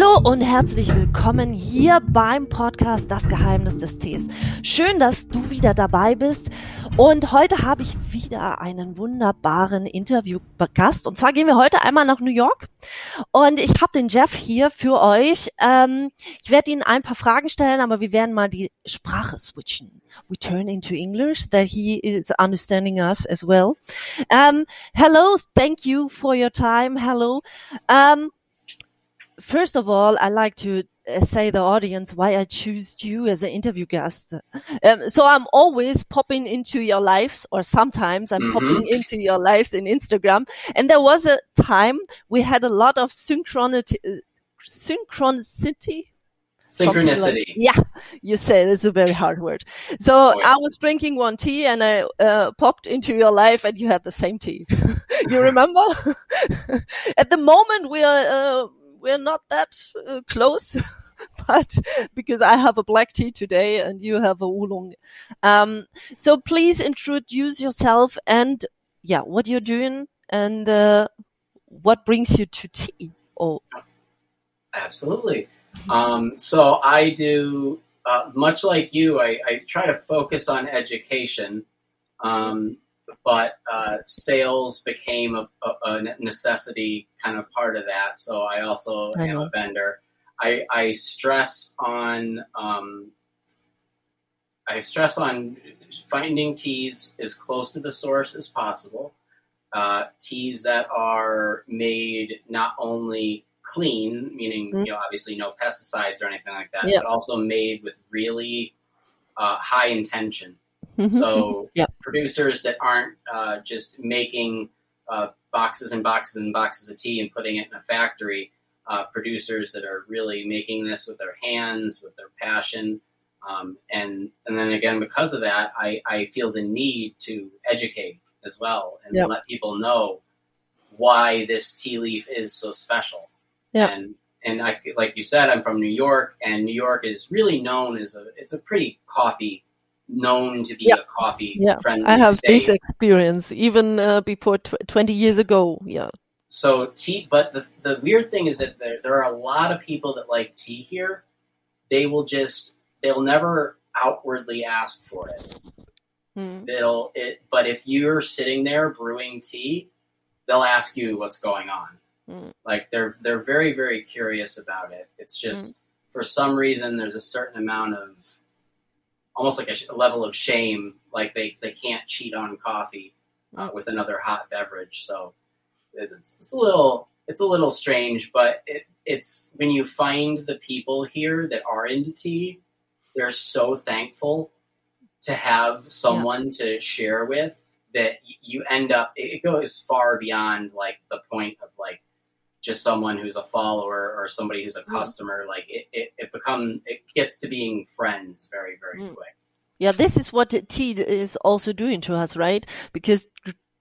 Hallo und herzlich willkommen hier beim Podcast Das Geheimnis des Tees. Schön, dass du wieder dabei bist. Und heute habe ich wieder einen wunderbaren Interviewgast. Und zwar gehen wir heute einmal nach New York. Und ich habe den Jeff hier für euch. Ähm, ich werde Ihnen ein paar Fragen stellen, aber wir werden mal die Sprache switchen. We turn into English, that he is understanding us as well. Um, hello, thank you for your time. Hello. Um, first of all, I like to uh, say the audience why I choose you as an interview guest. Um, so I'm always popping into your lives, or sometimes I'm mm-hmm. popping into your lives in Instagram. And there was a time we had a lot of synchronity, uh, synchronicity. Synchronicity. Like, yeah, you said it's a very hard word. So oh, yeah. I was drinking one tea and I uh, popped into your life and you had the same tea. you remember? At the moment we are uh, we're not that uh, close. but because I have a black tea today and you have a oolong. Um, so please introduce yourself and yeah, what you're doing and uh, what brings you to tea. Oh, absolutely. Um, so I do uh, much like you. I, I, try to focus on education. Um, but uh, sales became a, a, necessity kind of part of that. So I also I am a vendor. I, I stress on um, I stress on finding teas as close to the source as possible. Uh, teas that are made not only clean, meaning mm-hmm. you know obviously no pesticides or anything like that, yep. but also made with really uh, high intention. Mm-hmm. So yep. producers that aren't uh, just making uh, boxes and boxes and boxes of tea and putting it in a factory. Uh, producers that are really making this with their hands, with their passion, um, and and then again because of that, I, I feel the need to educate as well and yep. let people know why this tea leaf is so special. Yeah. And and I, like you said, I'm from New York, and New York is really known as a it's a pretty coffee known to be yeah. a coffee yeah. friendly. I have state. this experience even uh, before tw 20 years ago. Yeah. So tea, but the, the weird thing is that there, there are a lot of people that like tea here. They will just, they'll never outwardly ask for it. Hmm. They'll, it, but if you're sitting there brewing tea, they'll ask you what's going on. Hmm. Like they're, they're very, very curious about it. It's just, hmm. for some reason, there's a certain amount of almost like a, a, level of shame, like they, they can't cheat on coffee uh, mm. with another hot beverage. So it's, it's a little it's a little strange, but it, it's when you find the people here that are into tea, they're so thankful to have someone yeah. to share with that you end up it goes far beyond like the point of like just someone who's a follower or somebody who's a mm. customer like it, it, it become it gets to being friends very very mm. quick yeah this is what tea is also doing to us right because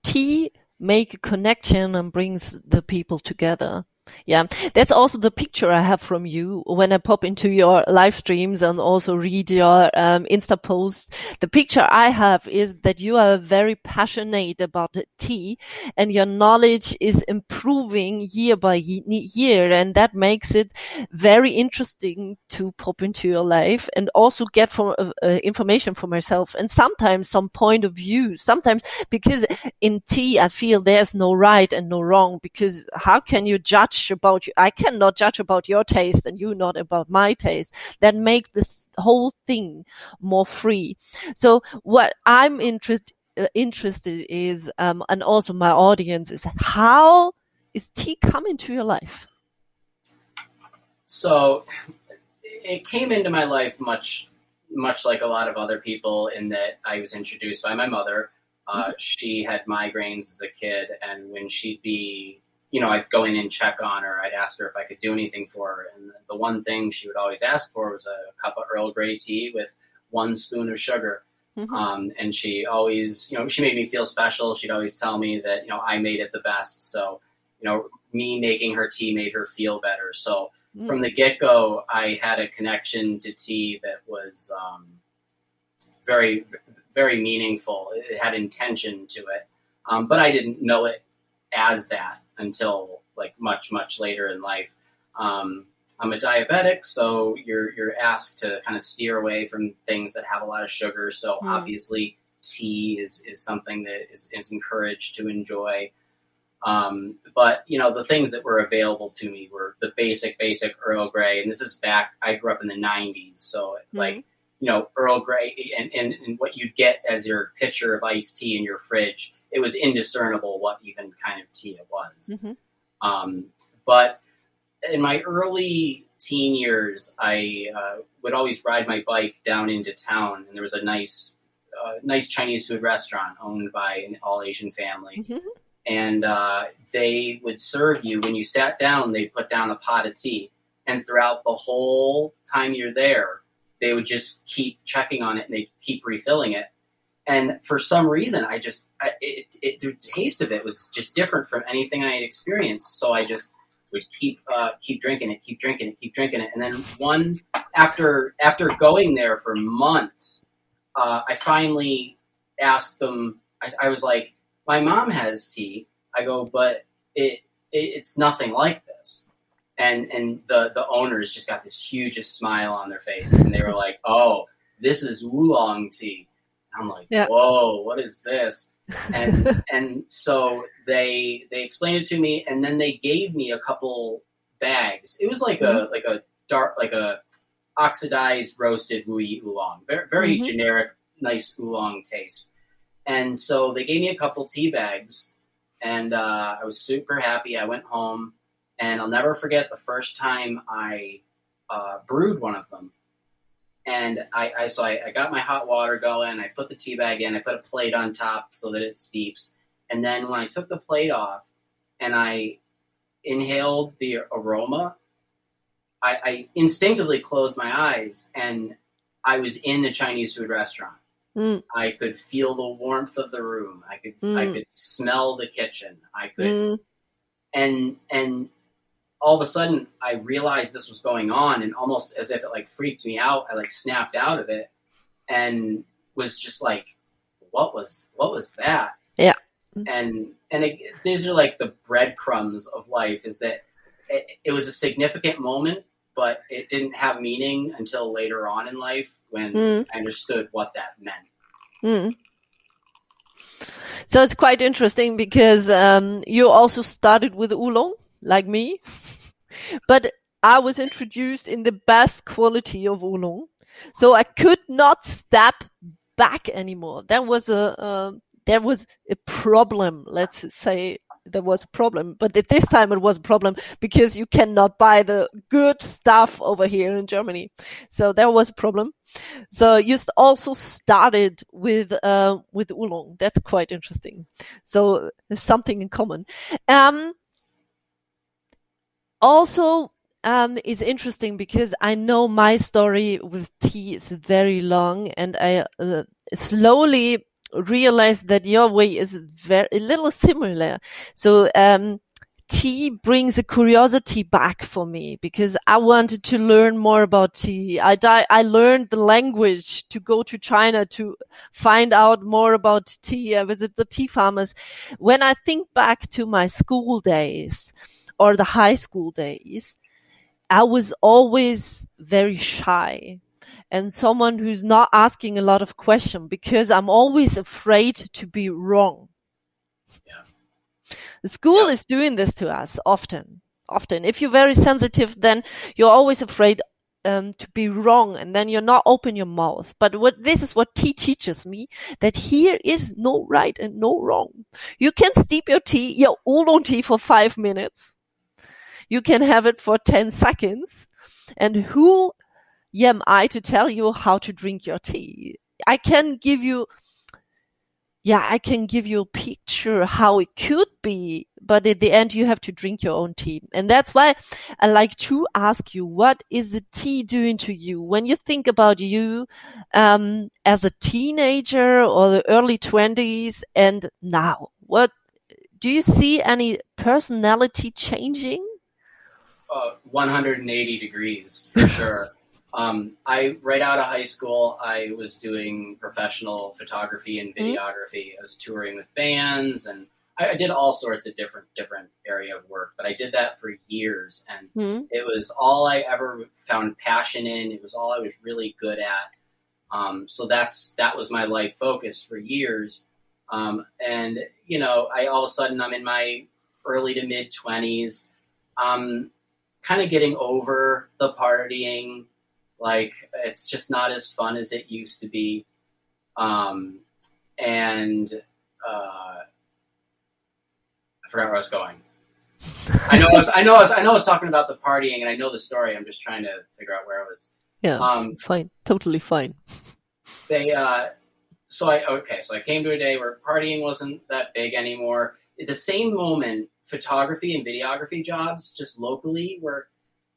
tea make a connection and brings the people together yeah, that's also the picture I have from you when I pop into your live streams and also read your um, Insta posts. The picture I have is that you are very passionate about tea and your knowledge is improving year by year. And that makes it very interesting to pop into your life and also get from uh, uh, information for myself and sometimes some point of view. Sometimes because in tea, I feel there's no right and no wrong because how can you judge judge about you. I cannot judge about your taste and you not about my taste. That make the whole thing more free. So what I'm interested uh, interested is, um, and also my audience is how is tea coming to your life? So it came into my life much, much like a lot of other people in that I was introduced by my mother. Uh, mm-hmm. She had migraines as a kid, and when she'd be you know, I'd go in and check on her. I'd ask her if I could do anything for her. And the one thing she would always ask for was a cup of Earl Grey tea with one spoon of sugar. Mm-hmm. Um, and she always, you know, she made me feel special. She'd always tell me that, you know, I made it the best. So, you know, me making her tea made her feel better. So mm-hmm. from the get go, I had a connection to tea that was um, very, very meaningful. It had intention to it. Um, but I didn't know it as that until like much much later in life. Um, I'm a diabetic, so you're you're asked to kind of steer away from things that have a lot of sugar. So Mm. obviously, tea is is something that is, is encouraged to enjoy. Um, but you know, the things that were available to me were the basic, basic Earl Grey, and this is back. I grew up in the '90s, so like you know, Earl Grey and, and, and what you'd get as your pitcher of iced tea in your fridge, it was indiscernible what even kind of tea it was. Mhm. Um, but in my early teen years, I uh, would always ride my bike down into town, and there was a nice, uh, nice Chinese food restaurant owned by an all Asian family. Mhm. And uh, they would serve you when you sat down. They'd put down a pot of tea, and throughout the whole time you're there, they would just keep checking on it and they keep refilling it. And for some reason, I just I, it, it, the taste of it was just different from anything I had experienced. So I just would keep uh, keep drinking it, keep drinking it, keep drinking it. And then one after after going there for months, uh, I finally asked them. I, I was like, "My mom has tea." I go, "But it, it it's nothing like this." And and the the owners just got this hugest smile on their face, and they were like, "Oh, this is oolong tea." I'm like, Yeah. "Whoa, what is this?" and and so they they explained it to me and then they gave me a couple bags it was like a like a dark like a oxidized roasted Wuyi oolong very, very Mhm. generic nice oolong taste and so they gave me a couple tea bags and uh, i was super happy i went home and i'll never forget the first time i uh, brewed one of them and I, I so I, I got my hot water going. I put the tea bag in. I put a plate on top so that it steeps. And then when I took the plate off and I inhaled the aroma, I, I instinctively closed my eyes and I was in the Chinese food restaurant. Mm. I could feel the warmth of the room. I could I Mm. could smell the kitchen. I could Mm. and and all of a sudden I realized this was going on and almost as if it like freaked me out, I like snapped out of it and was just like, what was what was that? Yeah. And and it, these are like the breadcrumbs of life is that it, it was a significant moment, but it didn't have meaning until later on in life when Mm. I understood what that meant. Mm. So it's quite interesting because um, you also started with oolong, like me, but I was introduced in the best quality of oolong, so I could not step back anymore. That was a uh, that was a problem. Let's say there was a problem, but at this time it was a problem because you cannot buy the good stuff over here in Germany. So there was a problem. So you also started with uh, with oolong. That's quite interesting. So there's something in common. Um, also, um, is interesting because I know my story with tea is very long, and I uh, slowly realized that your way is very a little similar. So um, tea brings a curiosity back for me because I wanted to learn more about tea. I di- I learned the language to go to China to find out more about tea. I visit the tea farmers. When I think back to my school days or the high school days, I was always very shy and someone who's not asking a lot of questions because I'm always afraid to be wrong. Yeah. The school Yeah. is doing this to us often. Often. If you're very sensitive, then you're always afraid um, to be wrong and then you're not open your mouth. But what this is what tea teaches me that here is no right and no wrong. You can steep your tea, your oolong tea for five minutes. You can have it for 10 seconds. And who am I to tell you how to drink your tea? I can give you, yeah, I can give you a picture how it could be, but at the end you have to drink your own tea. And that's why I like to ask you, what is the tea doing to you? When you think about you, um, as a teenager or the early twenties and now, what do you see any personality changing? Uh, 180 degrees for sure. um, I right out of high school, I was doing professional photography and Mhm. videography. I was touring with bands, and I, I did all sorts of different different area of work, but I did that for years, and Mm. it was all I ever found passion in. It was all I was really good at. Um, so that's that was my life focus for years. Um, and you know, I all of a sudden I'm in my early to mid twenties. Um, kind of getting over the partying. Like it's just not as fun as it used to be. Um, and uh, I forgot where I was going. I know I was, I know I was, I know I was talking about the partying, and I know the story. I'm just trying to figure out where I was. Yeah, Um, fine, totally fine. they uh so i okay so i came to a day where partying wasn't that big anymore at the same moment photography and videography jobs just locally were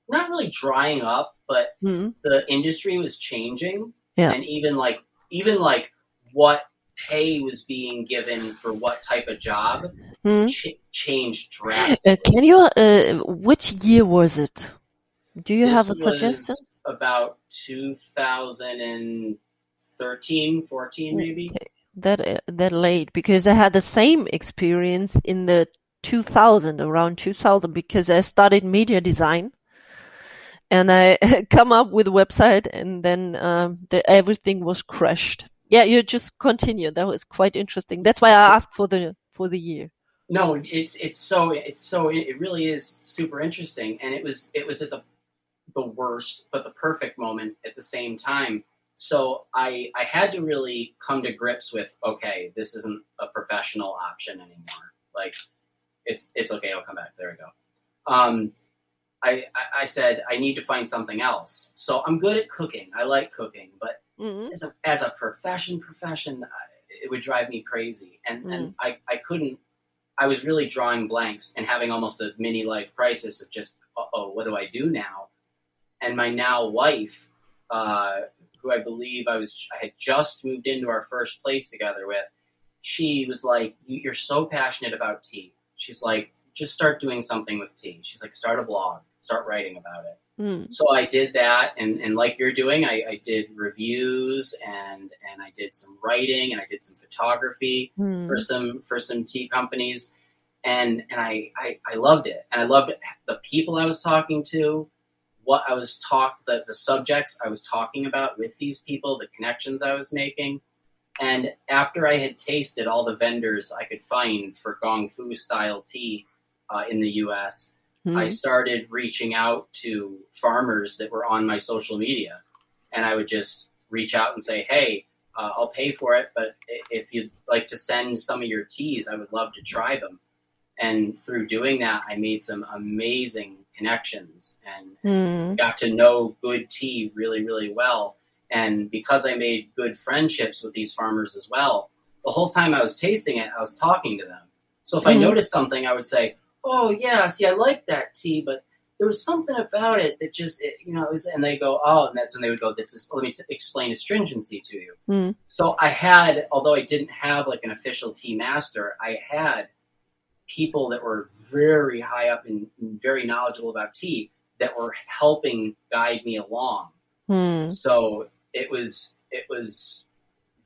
not really drying up but Mm. the industry was changing Yeah. and even like even like what pay was being given for what type of job Mm. ch- changed drastically Uh, can you? Uh, which year was it? Do you This have a suggestion? about 2013 14 maybe That uh, that late because I had the same experience in the 2000 around 2000 because I studied media design and I come up with a website and then um, the, everything was crashed. Yeah, you just continue. That was quite interesting. That's why I asked for the for the year. No, it's it's so it's so it really is super interesting, and it was it was at the the worst but the perfect moment at the same time. So I I had to really come to grips with okay, this isn't a professional option anymore. Like it's it's okay, I'll come back. There we go. Um, I, I I said I need to find something else. So I'm good at cooking. I like cooking, but Mm-hmm. as a as a profession profession it would drive me crazy and and I, I couldn't i was really drawing blanks and having almost a mini life crisis of just oh what do i do now and my now wife uh, who i believe i was i had just moved into our first place together with she was like you're so passionate about tea she's like just start doing something with tea. She's like start a blog. Start writing about it. Mm. so I did that, and, and like you're doing, I, I did reviews and and I did some writing and I did some photography Mm. for some for some tea companies, and and I, I I loved it, and I loved the people I was talking to, what I was talk the the subjects I was talking about with these people, the connections I was making, and after I had tasted all the vendors I could find for Gong Fu style tea uh, in the U.S. I Mm. started reaching out to farmers that were on my social media, and I would just reach out and say, "Hey, uh, I'll pay for it, but if you'd like to send some of your teas, I would love to try them." And through doing that, I made some amazing connections and Mm. got to know good tea really, really well. And because I made good friendships with these farmers as well, the whole time I was tasting it, I was talking to them. So if I Mhm. noticed something, I would say, "Oh yeah, see, I like that tea, but there was something about it that just, it, you know." It was, and they go, "Oh," and that's when they would go, "This is let me t- explain astringency to you." Mm. So I had, although I didn't have like an official tea master, I had people that were very high up and very knowledgeable about tea that were helping guide me along. Mm. So it was it was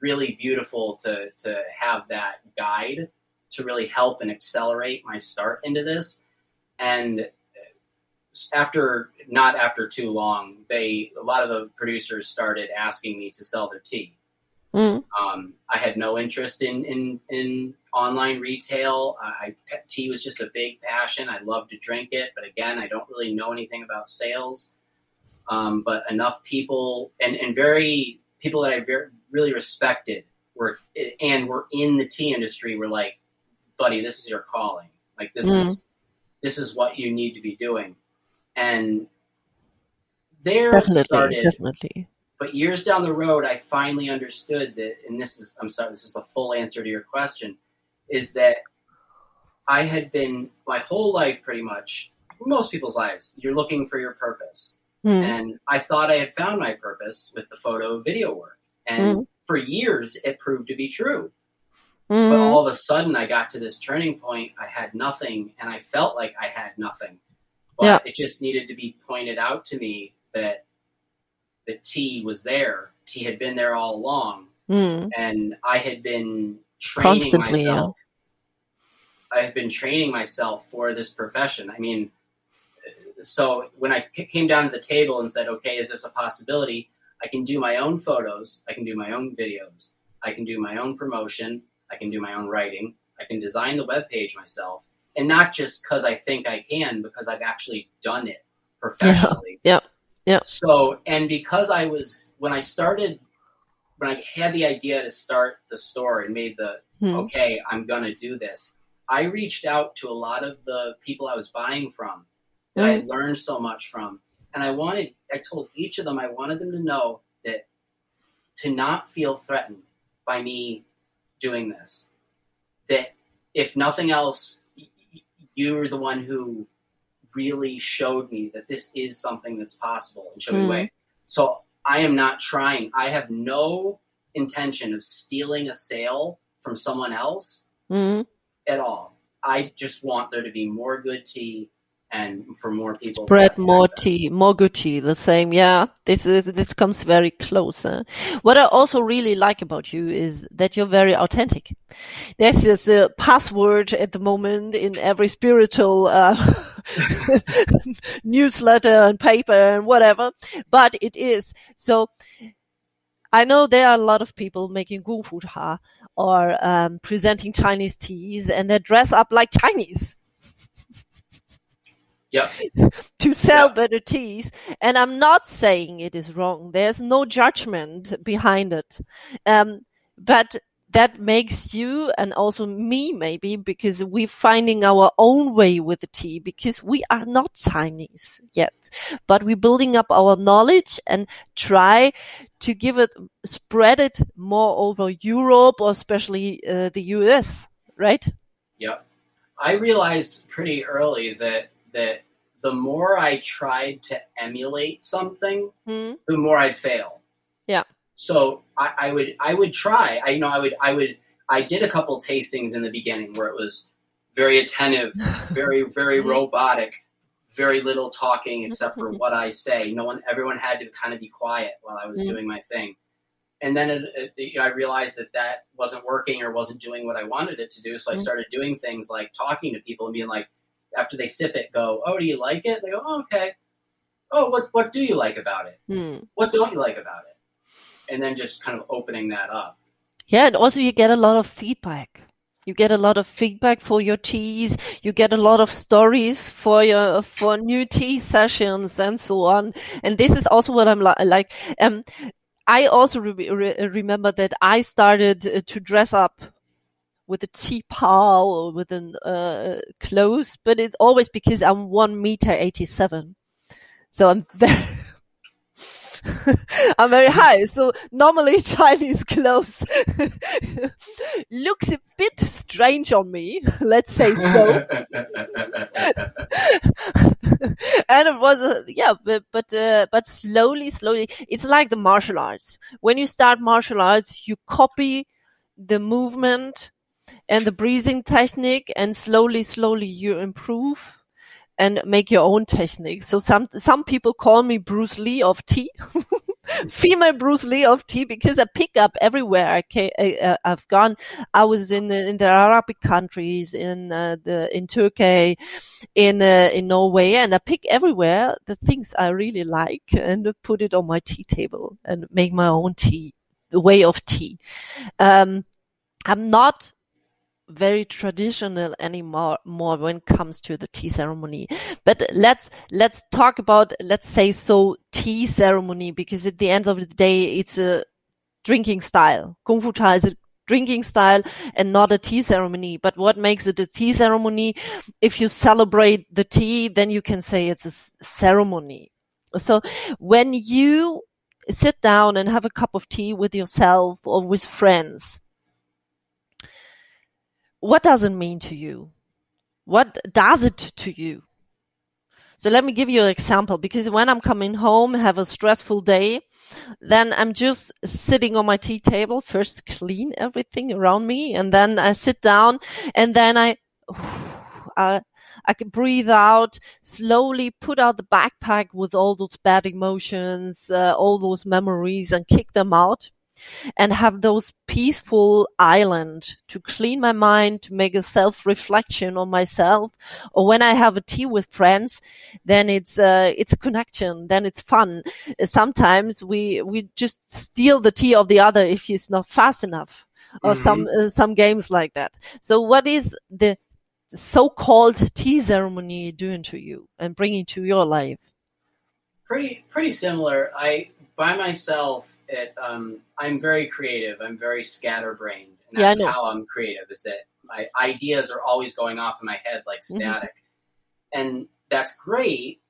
really beautiful to to have that guide to really help and accelerate my start into this. And after not after too long, they a lot of the producers started asking me to sell their tea. Mm. Um, I had no interest in in, in online retail. I, tea was just a big passion. I love to drink it, but again, I don't really know anything about sales. Um, but enough people and, and very people that I very, really respected were and were in the tea industry were like, "Buddy, this is your calling. Like this Mm. is this is what you need to be doing." And there Definitely, started definitely. but years down the road i finally understood that and this is i'm sorry this is the full answer to your question is that i had been my whole life pretty much most people's lives you're looking for your purpose Mm. and i thought i had found my purpose with the photo video work and for years it proved to be true but Mm. all of a sudden i got to this turning point i had nothing and i felt like i had nothing but Yeah. it just needed to be pointed out to me that that tea was there. tea had been there all along, Mm. and I had been training Constantly, yeah. myself. I've been training myself for this profession. I mean, so when I came down to the table and said, okay, is this a possibility? I can do my own photos, I can do my own videos, I can do my own promotion, I can do my own writing, I can design the web page myself, and not just because I think I can, because I've actually done it professionally. Yeah. Yeah. So, and because I was when I started, when I had the idea to start the store and made the Hmm. okay, I'm gonna do this. I reached out to a lot of the people I was buying from that I learned so much from. And I wanted, I told each of them, I wanted them to know that to not feel threatened by me doing this. That if nothing else, you're the one who really showed me that this is something that's possible and showed me the way. So I am not trying. I have no intention of stealing a sale from someone else Mhm. at all. I just want there to be more good tea and for more people Spread more tea, more good tea. The same, yeah. This is this comes very close. huh? What I also really like about you is that you're very authentic. This is a password at the moment in every spiritual uh, newsletter and paper and whatever, but it is so. I know there are a lot of people making kung fu cha or um, presenting Chinese teas, and they dress up like Chinese Yep. to sell Yeah. better teas. And I'm not saying it is wrong. There's no judgment behind it. Um, but that makes you and also me maybe because we're finding our own way with the tea because we are not Chinese yet, but we're building up our knowledge and try to give it, spread it more over Europe or especially uh, the US, right? Yeah. I realized pretty early that that the more I tried to emulate something, Hmm? the more I'd fail. Yeah. So I, I would I would try. I you know I would I would I did a couple tastings in the beginning where it was very attentive, very very Mhm. robotic, very little talking except for what I say. No one, everyone had to kind of be quiet while I was Mhm. doing my thing. And then it, it, you know, I realized that that wasn't working or wasn't doing what I wanted it to do. So I Mhm. started doing things like talking to people and being like, after they sip it, go, "Oh, do you like it?" They go, oh, "Okay." Oh, what what do you like about it? Hmm. What don't you like about it? And then just kind of opening that up. Yeah, and also you get a lot of feedback. You get a lot of feedback for your teas. You get a lot of stories for your for new tea sessions and so on. And this is also what I'm li- like. Um, I also re- re- remember that I started uh, to dress up with a tea pal or with an uh, clothes, but it's always because I'm one meter eighty seven, so I'm very. I'm very high, so normally Chinese clothes looks a bit strange on me. Let's say so. and it was uh, yeah but but uh, but slowly slowly it's like the martial arts when you start martial arts you copy the movement and the breathing technique and slowly slowly you improve and make your own technique so some some people call me bruce lee of tea female bruce lee of tea because i pick up everywhere i ca- I, uh, i've gone i was in the in the arabic countries in uh, the in turkey in uh, in Norway, and I pick everywhere the things I really like and put it on my tea table and make my own tea, way of tea. Um, I'm not very traditional anymore more when it comes to the tea ceremony. But let's let's talk about let's say so tea ceremony because at the end of the day it's a drinking style. Kung Fu Cha is a drinking style and not a tea ceremony. But what makes it a tea ceremony? If you celebrate the tea, then you can say it's a ceremony. So when you sit down and have a cup of tea with yourself or with friends, what does it mean to you? What does it to you? So let me give you an example because when I'm coming home, have a stressful day, then I'm just sitting on my tea table, first clean everything around me, and then I sit down and then I, I, I can breathe out, slowly put out the backpack with all those bad emotions, uh, all those memories and kick them out. And have those peaceful island to clean my mind, to make a self reflection on myself. Or when I have a tea with friends, then it's uh, it's a connection. Then it's fun. Sometimes we we just steal the tea of the other if he's not fast enough, or mm-hmm. some uh, some games like that. So what is the so-called tea ceremony doing to you and bringing to your life? Pretty pretty similar. I by myself, it, um, I'm very creative. I'm very scatterbrained, and that's yeah, how I'm creative. Is that my ideas are always going off in my head like mm-hmm. static, mm-hmm. and that's great,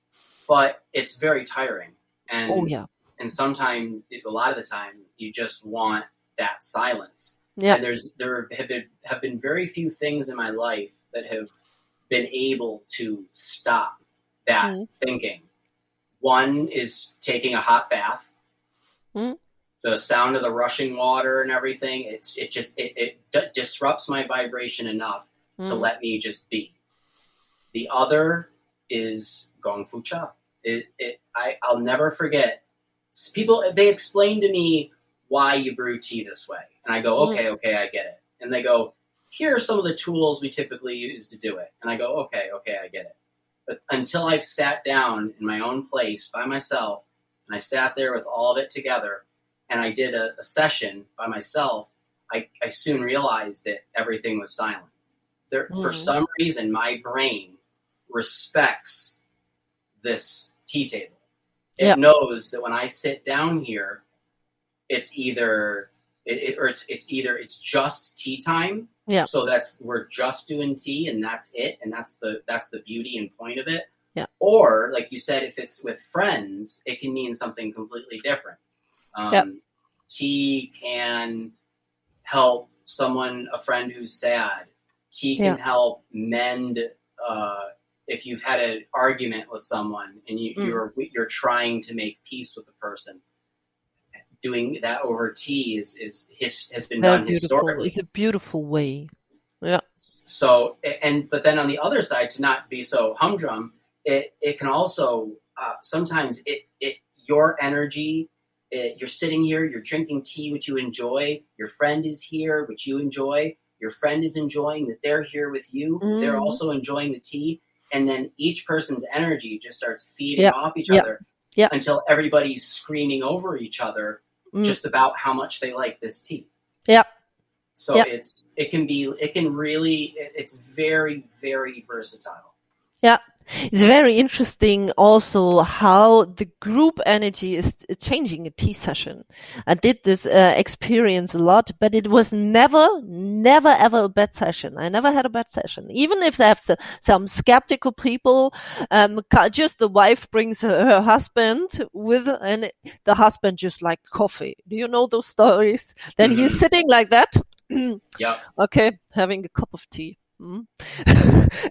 but it's very tiring. And oh yeah, and sometimes a lot of the time you just want that silence. Yeah. And there's there have been have been very few things in my life that have been able to stop that mm-hmm. thinking. One is taking a hot bath. Mm-hmm. The sound of the rushing water and everything, it's it just it, it d- disrupts my vibration enough mm-hmm. to let me just be. The other is gong fu cha. It, it I I'll never forget. People they explain to me why you brew tea this way, and I go, mm. okay, okay, I get it. And they go, here are some of the tools we typically use to do it. And I go, okay, okay, I get it. But until I've sat down in my own place by myself, and I sat there with all of it together, and I did a, a session by myself, I, I, soon realized that everything was silent. There, mm. For some reason, my brain respects this tea table. It yep. knows that when I sit down here, it's either it, it, or it's it's either it's just tea time yeah. So that's we're just doing tea and that's it, and that's the that's the beauty and point of it. Yeah. Or like you said, if it's with friends, it can mean something completely different. Um, yep. Tea can help someone, a friend who's sad. Tea can yeah. help mend. Uh, if you've had an argument with someone and you, mm. you're you're trying to make peace with the person, doing that over tea is, is his, has been Very done beautiful. historically. It's a beautiful way. Yeah. So and but then on the other side, to not be so humdrum, it it can also uh, sometimes it it your energy. It, you're sitting here, you're drinking tea, which you enjoy. Your friend is here, which you enjoy. Your friend is enjoying that they're here with you. Mm. They're also enjoying the tea, and then each person's energy just starts feeding yep. off each yep. other yep. until everybody's screaming over each other mm. just about how much they like this tea. Yep. So it's it can be it can really it's very very versatile. It's very interesting also how the group energy is changing a tea session. I did this uh, experience a lot, but it was never, never ever a bad session. I never had a bad session. Even if I have some, some skeptical people, um, just the wife brings her, her husband with, and the husband just like coffee. Do you know those stories? Then mm-hmm. he's sitting like that. yeah. Okay. Having a cup of tea. Mm.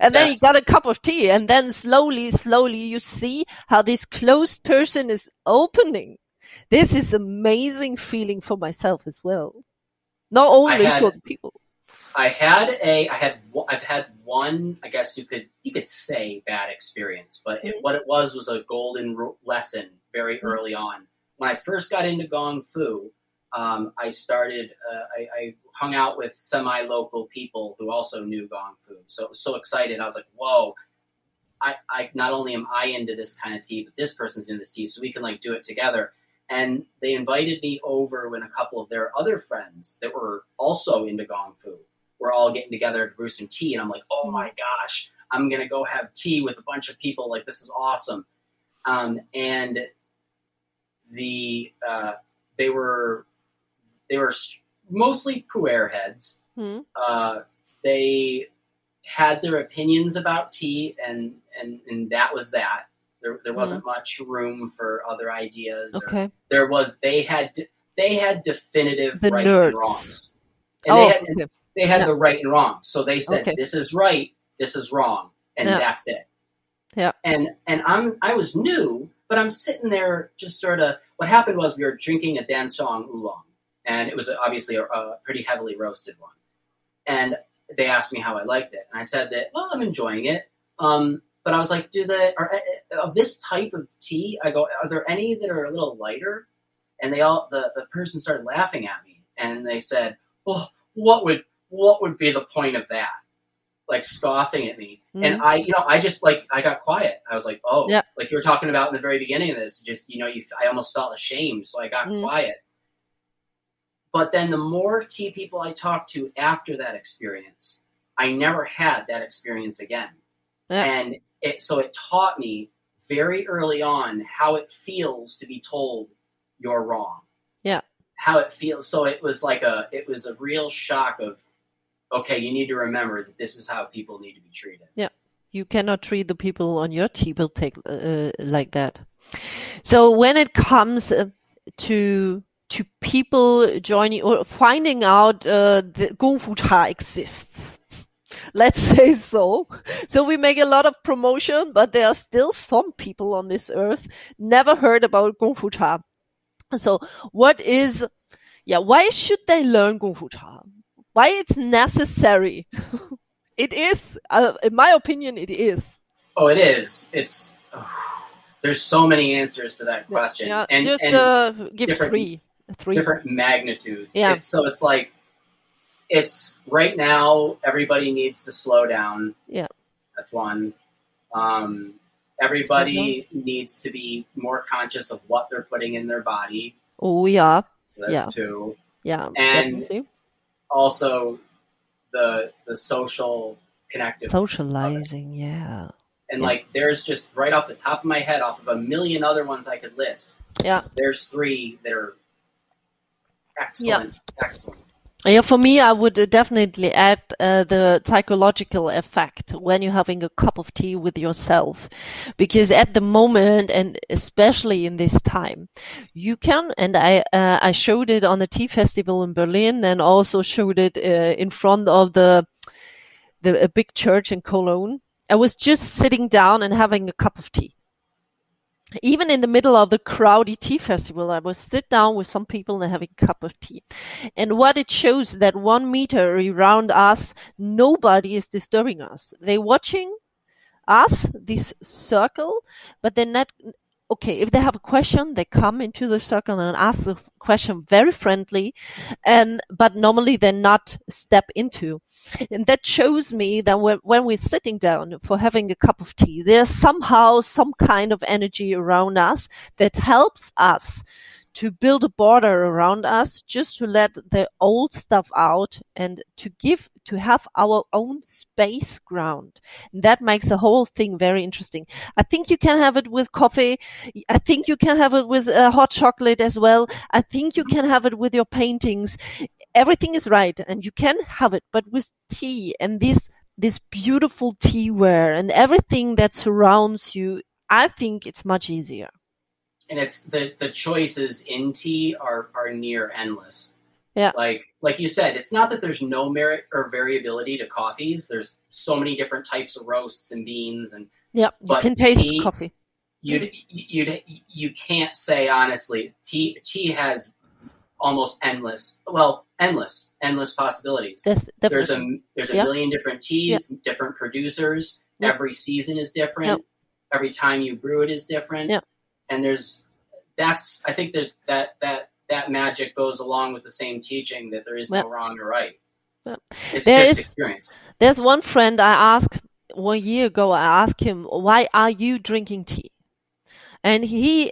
and then yes. he got a cup of tea, and then slowly, slowly, you see how this closed person is opening. This is amazing feeling for myself as well. Not only had, for the people. I had a, I had, I've had one. I guess you could, you could say bad experience, but mm-hmm. what it was was a golden lesson very mm-hmm. early on. When I first got into Gong Fu, um, I started, uh, I, I, hung out with semi local people who also knew Gong Fu. So it was so excited. I was like, whoa, I, I, not only am I into this kind of tea, but this person's into this tea, so we can like do it together. And they invited me over when a couple of their other friends that were also into Gong Fu were all getting together to brew some tea. And I'm like, oh my gosh, I'm going to go have tea with a bunch of people. Like, this is awesome. Um, and the, uh, they were they were mostly pu'er heads. Mm-hmm. Uh, they had their opinions about tea, and and and that was that. There, there wasn't mm-hmm. much room for other ideas. Okay. There was they had they had definitive the right nerds. and wrongs, and oh, they had okay. they had yeah. the right and wrong. So they said okay. this is right, this is wrong, and yeah. that's it. Yeah. And and I'm I was new, but I'm sitting there just sort of. What happened was we were drinking a Dancong oolong, and it was obviously a, a, pretty heavily roasted one. And they asked me how I liked it, and I said that well, I'm enjoying it. Um, but I was like, do the are, of this type of tea? I go, are there any that are a little lighter? and they all the, the person started laughing at me and they said, Well, what would what would be the point of that? Like scoffing at me. Mhm. And I, you know, I just like I got quiet. I was like, Oh, Yeah. like you were talking about in the very beginning of this, just you know, you I almost felt ashamed, so I got Mhm. quiet. But then the more tea people I talked to after that experience, I never had that experience again. Yeah. And it so it taught me very early on how it feels to be told you're wrong. Yeah. How it feels. So it was like a it was a real shock of okay, you need to remember that this is how people need to be treated. Yeah. You cannot treat the people on your table take uh, like that. So when it comes uh, to to people joining or finding out uh, that Kung Fu Cha exists, let's say so. So we make a lot of promotion, but there are still some people on this earth never heard about Kung Fu Cha. So what is, yeah, why should they learn Kung Fu Cha? Why it's necessary? it is, uh, in my opinion, it is. Oh, it is. It's there's so many answers to that question. Yeah, and just and uh, give three, three. different magnitudes. Yeah. It's, so it's like it's right now everybody needs to slow down. Yeah. That's one. Um, everybody needs to be more conscious of what they're putting in their body. Oh yeah, So that's Yeah. two. yeah, And- definitely. Also the the social connective Socializing, yeah, And Yeah. like there's just right off the top of my head, off of a million other ones I could list. Yeah. There's three that are excellent. Excellent. yeah. For me, I would uh, definitely add uh, the psychological effect when you're having a cup of tea with yourself, because at the moment, and especially in this time, you can. And I uh, I showed it on the tea festival in Berlin, and also showed it uh, in front of the the a big church in Cologne. I was just sitting down and having a cup of tea. Even in the middle of the crowdy tea festival, I was sit down with some people and having a cup of tea. And what it shows that one meter around us, nobody is disturbing us. They're watching us, this circle, but they're not, okay, if they have a question, they come into the circle and ask the question very friendly, and, but normally they're not step into. And that shows me that when, when we're sitting down for having a cup of tea, there's somehow some kind of energy around us that helps us to build a border around us just to let the old stuff out and to give to have our own space ground. And that makes the whole thing very interesting. I think you can have it with coffee. I think you can have it with uh, hot chocolate as well. I think you can have it with your paintings. Everything is right and you can have it but with tea and this this beautiful teaware and everything that surrounds you i think it's much easier and it's the the choices in tea are are near endless. Yeah. Like like you said, it's not that there's no merit or variability to coffees. There's so many different types of roasts and beans, and yeah you But can taste tea- coffee you'd you'd you can't say honestly. Tea tea has almost endless, well, endless, endless possibilities. Yes, There's a there's a Yeah. million different teas, different producers. Yeah. Every season is different. Every time you brew it is different. And there's that's I think that that that that magic goes along with the same teaching that there is no wrong or right. Yep. It's There just is- experience. There's one friend I asked one year ago. I asked him, "Why are you drinking tea?" And he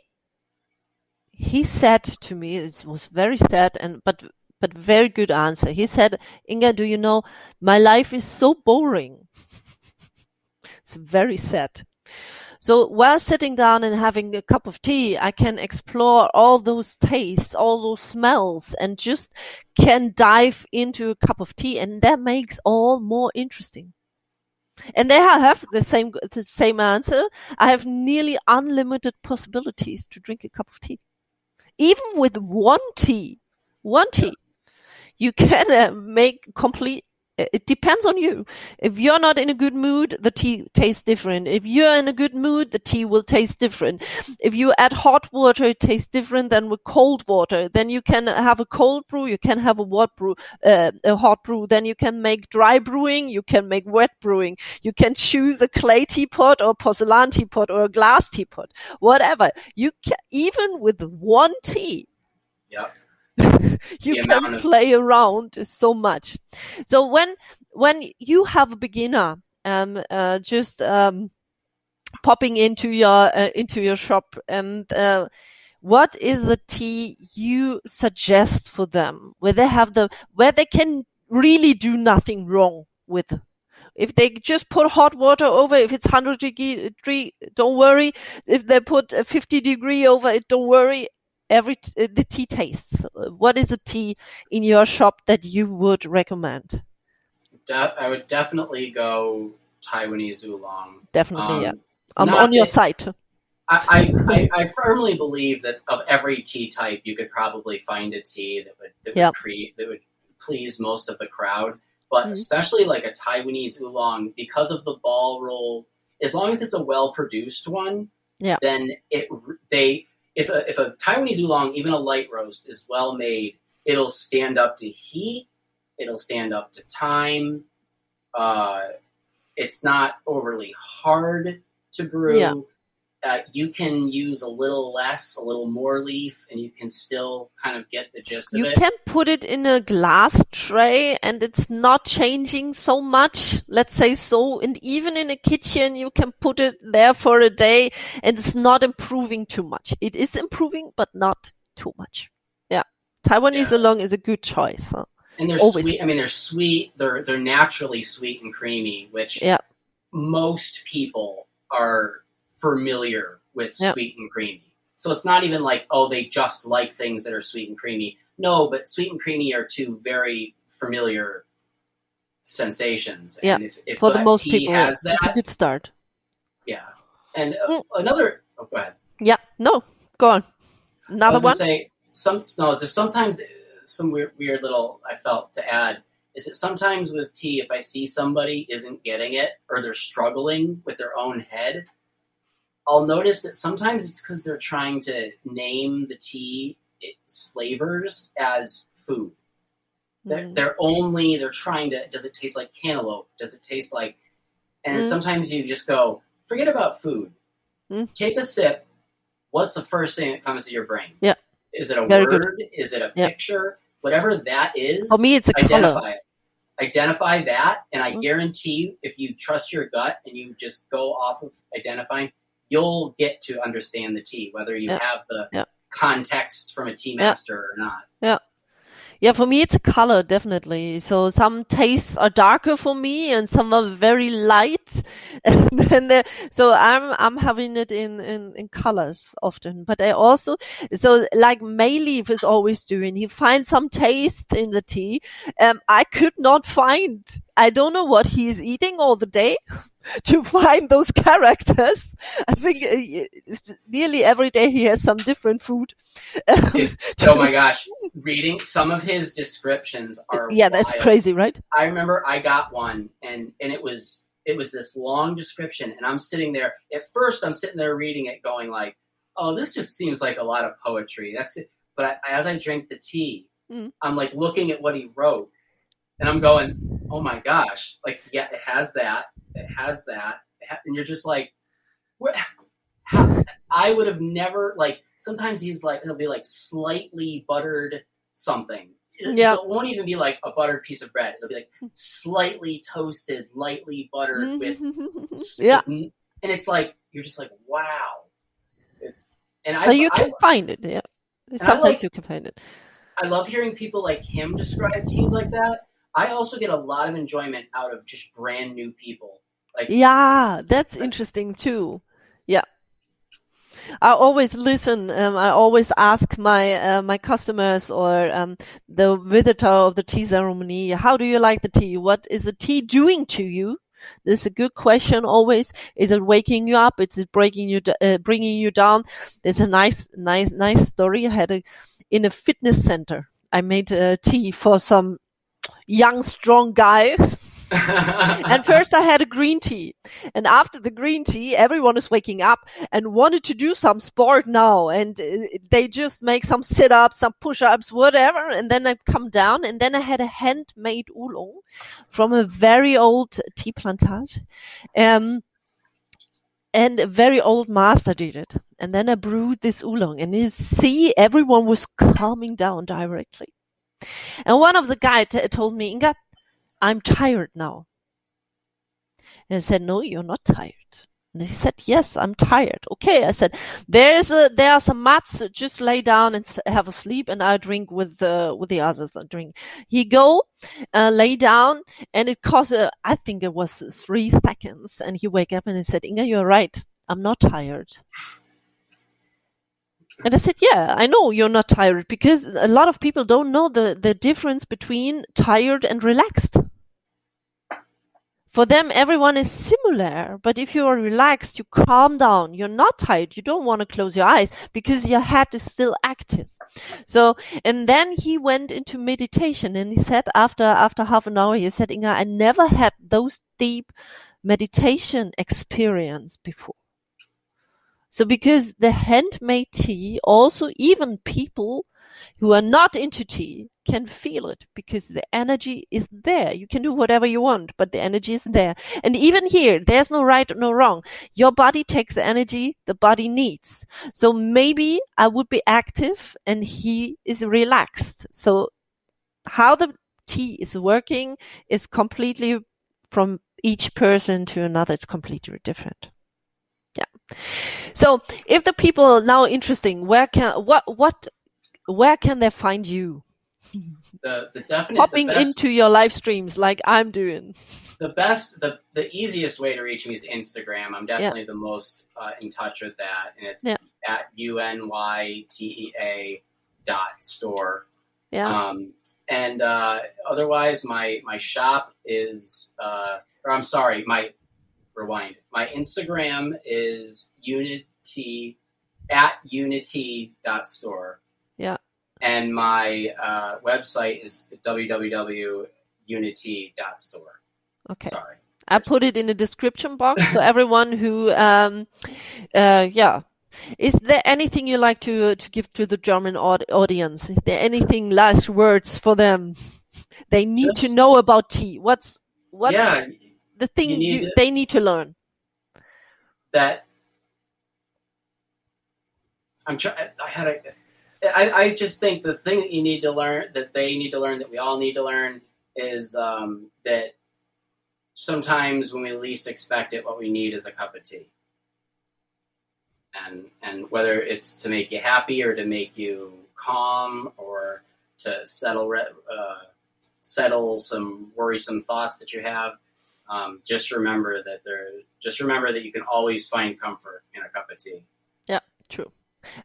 he said to me, it was very sad and but but very good answer. He said, "Inga, do you know my life is so boring." it's very sad. So while sitting down and having a cup of tea, I can explore all those tastes, all those smells, and just can dive into a cup of tea, and that makes all more interesting. And there I have the same the same answer. I have nearly unlimited possibilities to drink a cup of tea, even with one tea. One tea, you can uh, make complete. It depends on you. If you're not in a good mood, the tea tastes different. If you're in a good mood, the tea will taste different. If you add hot water, it tastes different than with cold water. Then you can have a cold brew, you can have a hot brew, uh, a hot brew. Then you can make dry brewing, you can make wet brewing. You can choose a clay teapot or porcelain teapot or a glass teapot, whatever. You can, even with one tea, Yep. you can play around so much. So when when you have a beginner um uh, just um popping into your uh, into your shop and uh, what is the tea you suggest for them? Where they have the where they can really do nothing wrong with. If they just put hot water over if it's 100 degree don't worry. If they put 50 degree over it don't worry every t- uh, the tea tastes what is a tea in your shop that you would recommend De- I would definitely go Taiwanese oolong. definitely yeah Um, i'm on your site I, I, I, firmly believe that of every tea type, you could probably find a tea that would that Yep. would, cre- that would please most of the crowd. But Mhm. especially like a Taiwanese oolong, because of the ball roll, as long as it's a well produced one, Yeah. then it they if a if a Taiwanese oolong, even a light roast, is well made, it'll stand up to heat. It'll stand up to time. Uh, it's not overly hard to brew. Yeah. Uh, you can use a little less, a little more leaf, and you can still kind of get the gist of it. you can put it in a glass tray and it's not changing so much let's say so and even in a kitchen you can put it there for a day and it's not improving too much it is improving but not too much yeah taiwanese Yeah. oolong is a good choice huh? and they're always sweet. I mean, they're sweet. They're they're naturally sweet and creamy, which Yeah. most people are familiar with Yeah. sweet and creamy. So it's not even like oh they just like things that are sweet and creamy. No, but sweet and creamy are two very familiar sensations. Yeah. And if, if for the most people has it's a good start yeah. And uh, another. Oh, go ahead. yeah no go on I another one say some no, just sometimes some weird, weird little I felt to add is that sometimes with tea, if I see somebody isn't getting it or they're struggling with their own head, I'll notice that sometimes it's because they're trying to name the tea its flavors as food. They're, Mm. they're only they're trying to. Does it taste like cantaloupe? Does it taste like? And Mm. sometimes you just go forget about food. Mm. Take a sip. What's the first thing that comes to your brain? Yeah. Is it a Very good. word? Is it a Yeah. picture? Whatever that is, for me it's a color identify it. Identify that, and I guarantee you, if you trust your gut and you just go off of identifying, you'll get to understand the tea, whether you Yeah. have the Yeah. context from a tea master or not. Yeah, Yeah, for me it's a color definitely. So some tastes are darker for me, and some are very light. And then so I'm I'm having it in, in in colors often. But I also so like Mei Leaf is always doing. He finds some taste in the tea. Um, I could not find. I don't know what he's eating all the day. To find those characters, I think uh, nearly every day he has some different food. Oh my gosh, reading some of his descriptions are yeah, that's crazy, right? I remember I got one and and it was it was this long description and I'm sitting there at first I'm sitting there reading it going like oh this just seems like a lot of poetry that's it but I, as I drink the tea Mm. I'm like looking at what he wrote and I'm going oh my gosh like yeah it has that it has that it ha-, and you're just like how, I would have never like sometimes he's like he'll be like slightly buttered something Yeah. so it won't even be like a buttered piece of bread it'll be like hmm. slightly toasted lightly buttered mm-hmm. with yeah. with and it's like you're just like wow it's and I So you I, can find it, yeah. I Sometimes like- you can find it. I love hearing people like him describe teas like that I also get a lot of enjoyment out of just brand new people like Yeah, that's interesting too. Yeah. I always listen. Um, I always ask my uh, my customers or um, the visitor of the tea ceremony, "How do you like the tea? What is the tea doing to you?" This is a good question. Always, is it waking you up? Is it breaking you, uh, bringing you down? There's a nice, nice, nice story. I had a in a fitness center. I made a tea for some young, strong guys. and first I had a green tea. And after the green tea, everyone is waking up and wanted to do some sport now. And uh, they just make some sit ups, some push ups, whatever. And then I come down and then I had a handmade oolong from a very old tea plantage. Um, and a very old master did it. And then I brewed this oolong and you see everyone was calming down directly. And one of the guys told me, Inga, I'm tired now. And I said, no, you're not tired. And he said, yes, I'm tired. Okay. I said, there's a, there are some mats. Just lay down and have a sleep and I drink with the, with the others I drink. He go, uh, lay down and it cost, uh, I think it was three seconds. And he wake up and he said, Inga, you're right. I'm not tired. And I said, yeah, I know you're not tired because a lot of people don't know the, the difference between tired and relaxed. For them, everyone is similar, but if you are relaxed, you calm down, you're not tired, you don't want to close your eyes because your head is still active. So, and then he went into meditation and he said after, after half an hour, he said, Inga, I never had those deep meditation experience before. So because the handmade tea, also even people who are not into tea can feel it because the energy is there. You can do whatever you want, but the energy is there. And even here, there's no right or no wrong. Your body takes the energy the body needs. So maybe I would be active and he is relaxed. So how the tea is working is completely from each person to another. It's completely different. Yeah. So if the people are now interesting, where can what what where can they find you? The the definite Popping the best, into your live streams like I'm doing. the best the the easiest way to reach me is Instagram. I'm definitely the most uh, in touch with that, and it's Yeah. at u n y t e a dot store. Yeah. Um, and uh, otherwise, my my shop is, uh, or I'm sorry, my rewind. My Instagram is UNYtea at UNYtea dot store. Yeah. And my uh, website is www.unytea.store. okay. Sorry. I put it in the description box for everyone who, um, uh, yeah. Is there anything you like to to give to the German aud- audience? Is there anything last words for them? They need to know about tea. What's what's yeah, the thing you need you, they need to learn? that I'm trying. I had a. I, I just think the thing that you need to learn, that they need to learn, that we all need to learn, is um, that sometimes when we least expect it, what we need is a cup of tea. And and whether it's to make you happy or to make you calm or to settle uh, settle some worrisome thoughts that you have, um, just remember that there. Just remember that you can always find comfort in a cup of tea. Yeah true.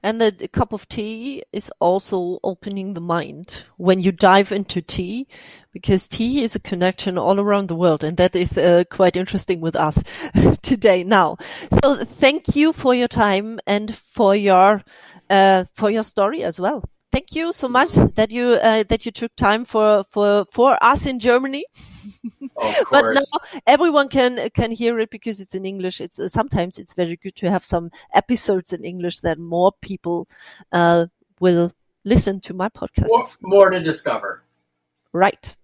And the, cup of tea is also opening the mind when you dive into tea, because tea is a connection all around the world, and that is uh, quite interesting with us today now. So thank you for your time and for your uh, for your story as well. Thank you so much that you uh, that you took time for for for us in Germany. But now everyone can can hear it because it's in English. It's uh, sometimes it's very good to have some episodes in English that more people uh, will listen to my podcast. more, more to discover. Right.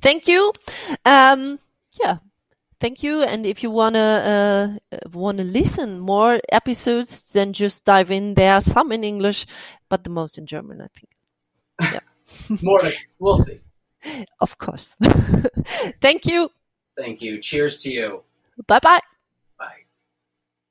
Thank you. Um, yeah. Thank you. And if you wanna uh, wanna listen more episodes, then just dive in. There are some in English, but the most in German, I think. Yeah. More we'll see. Of course. Thank you. Thank you. Cheers to you. Bye bye.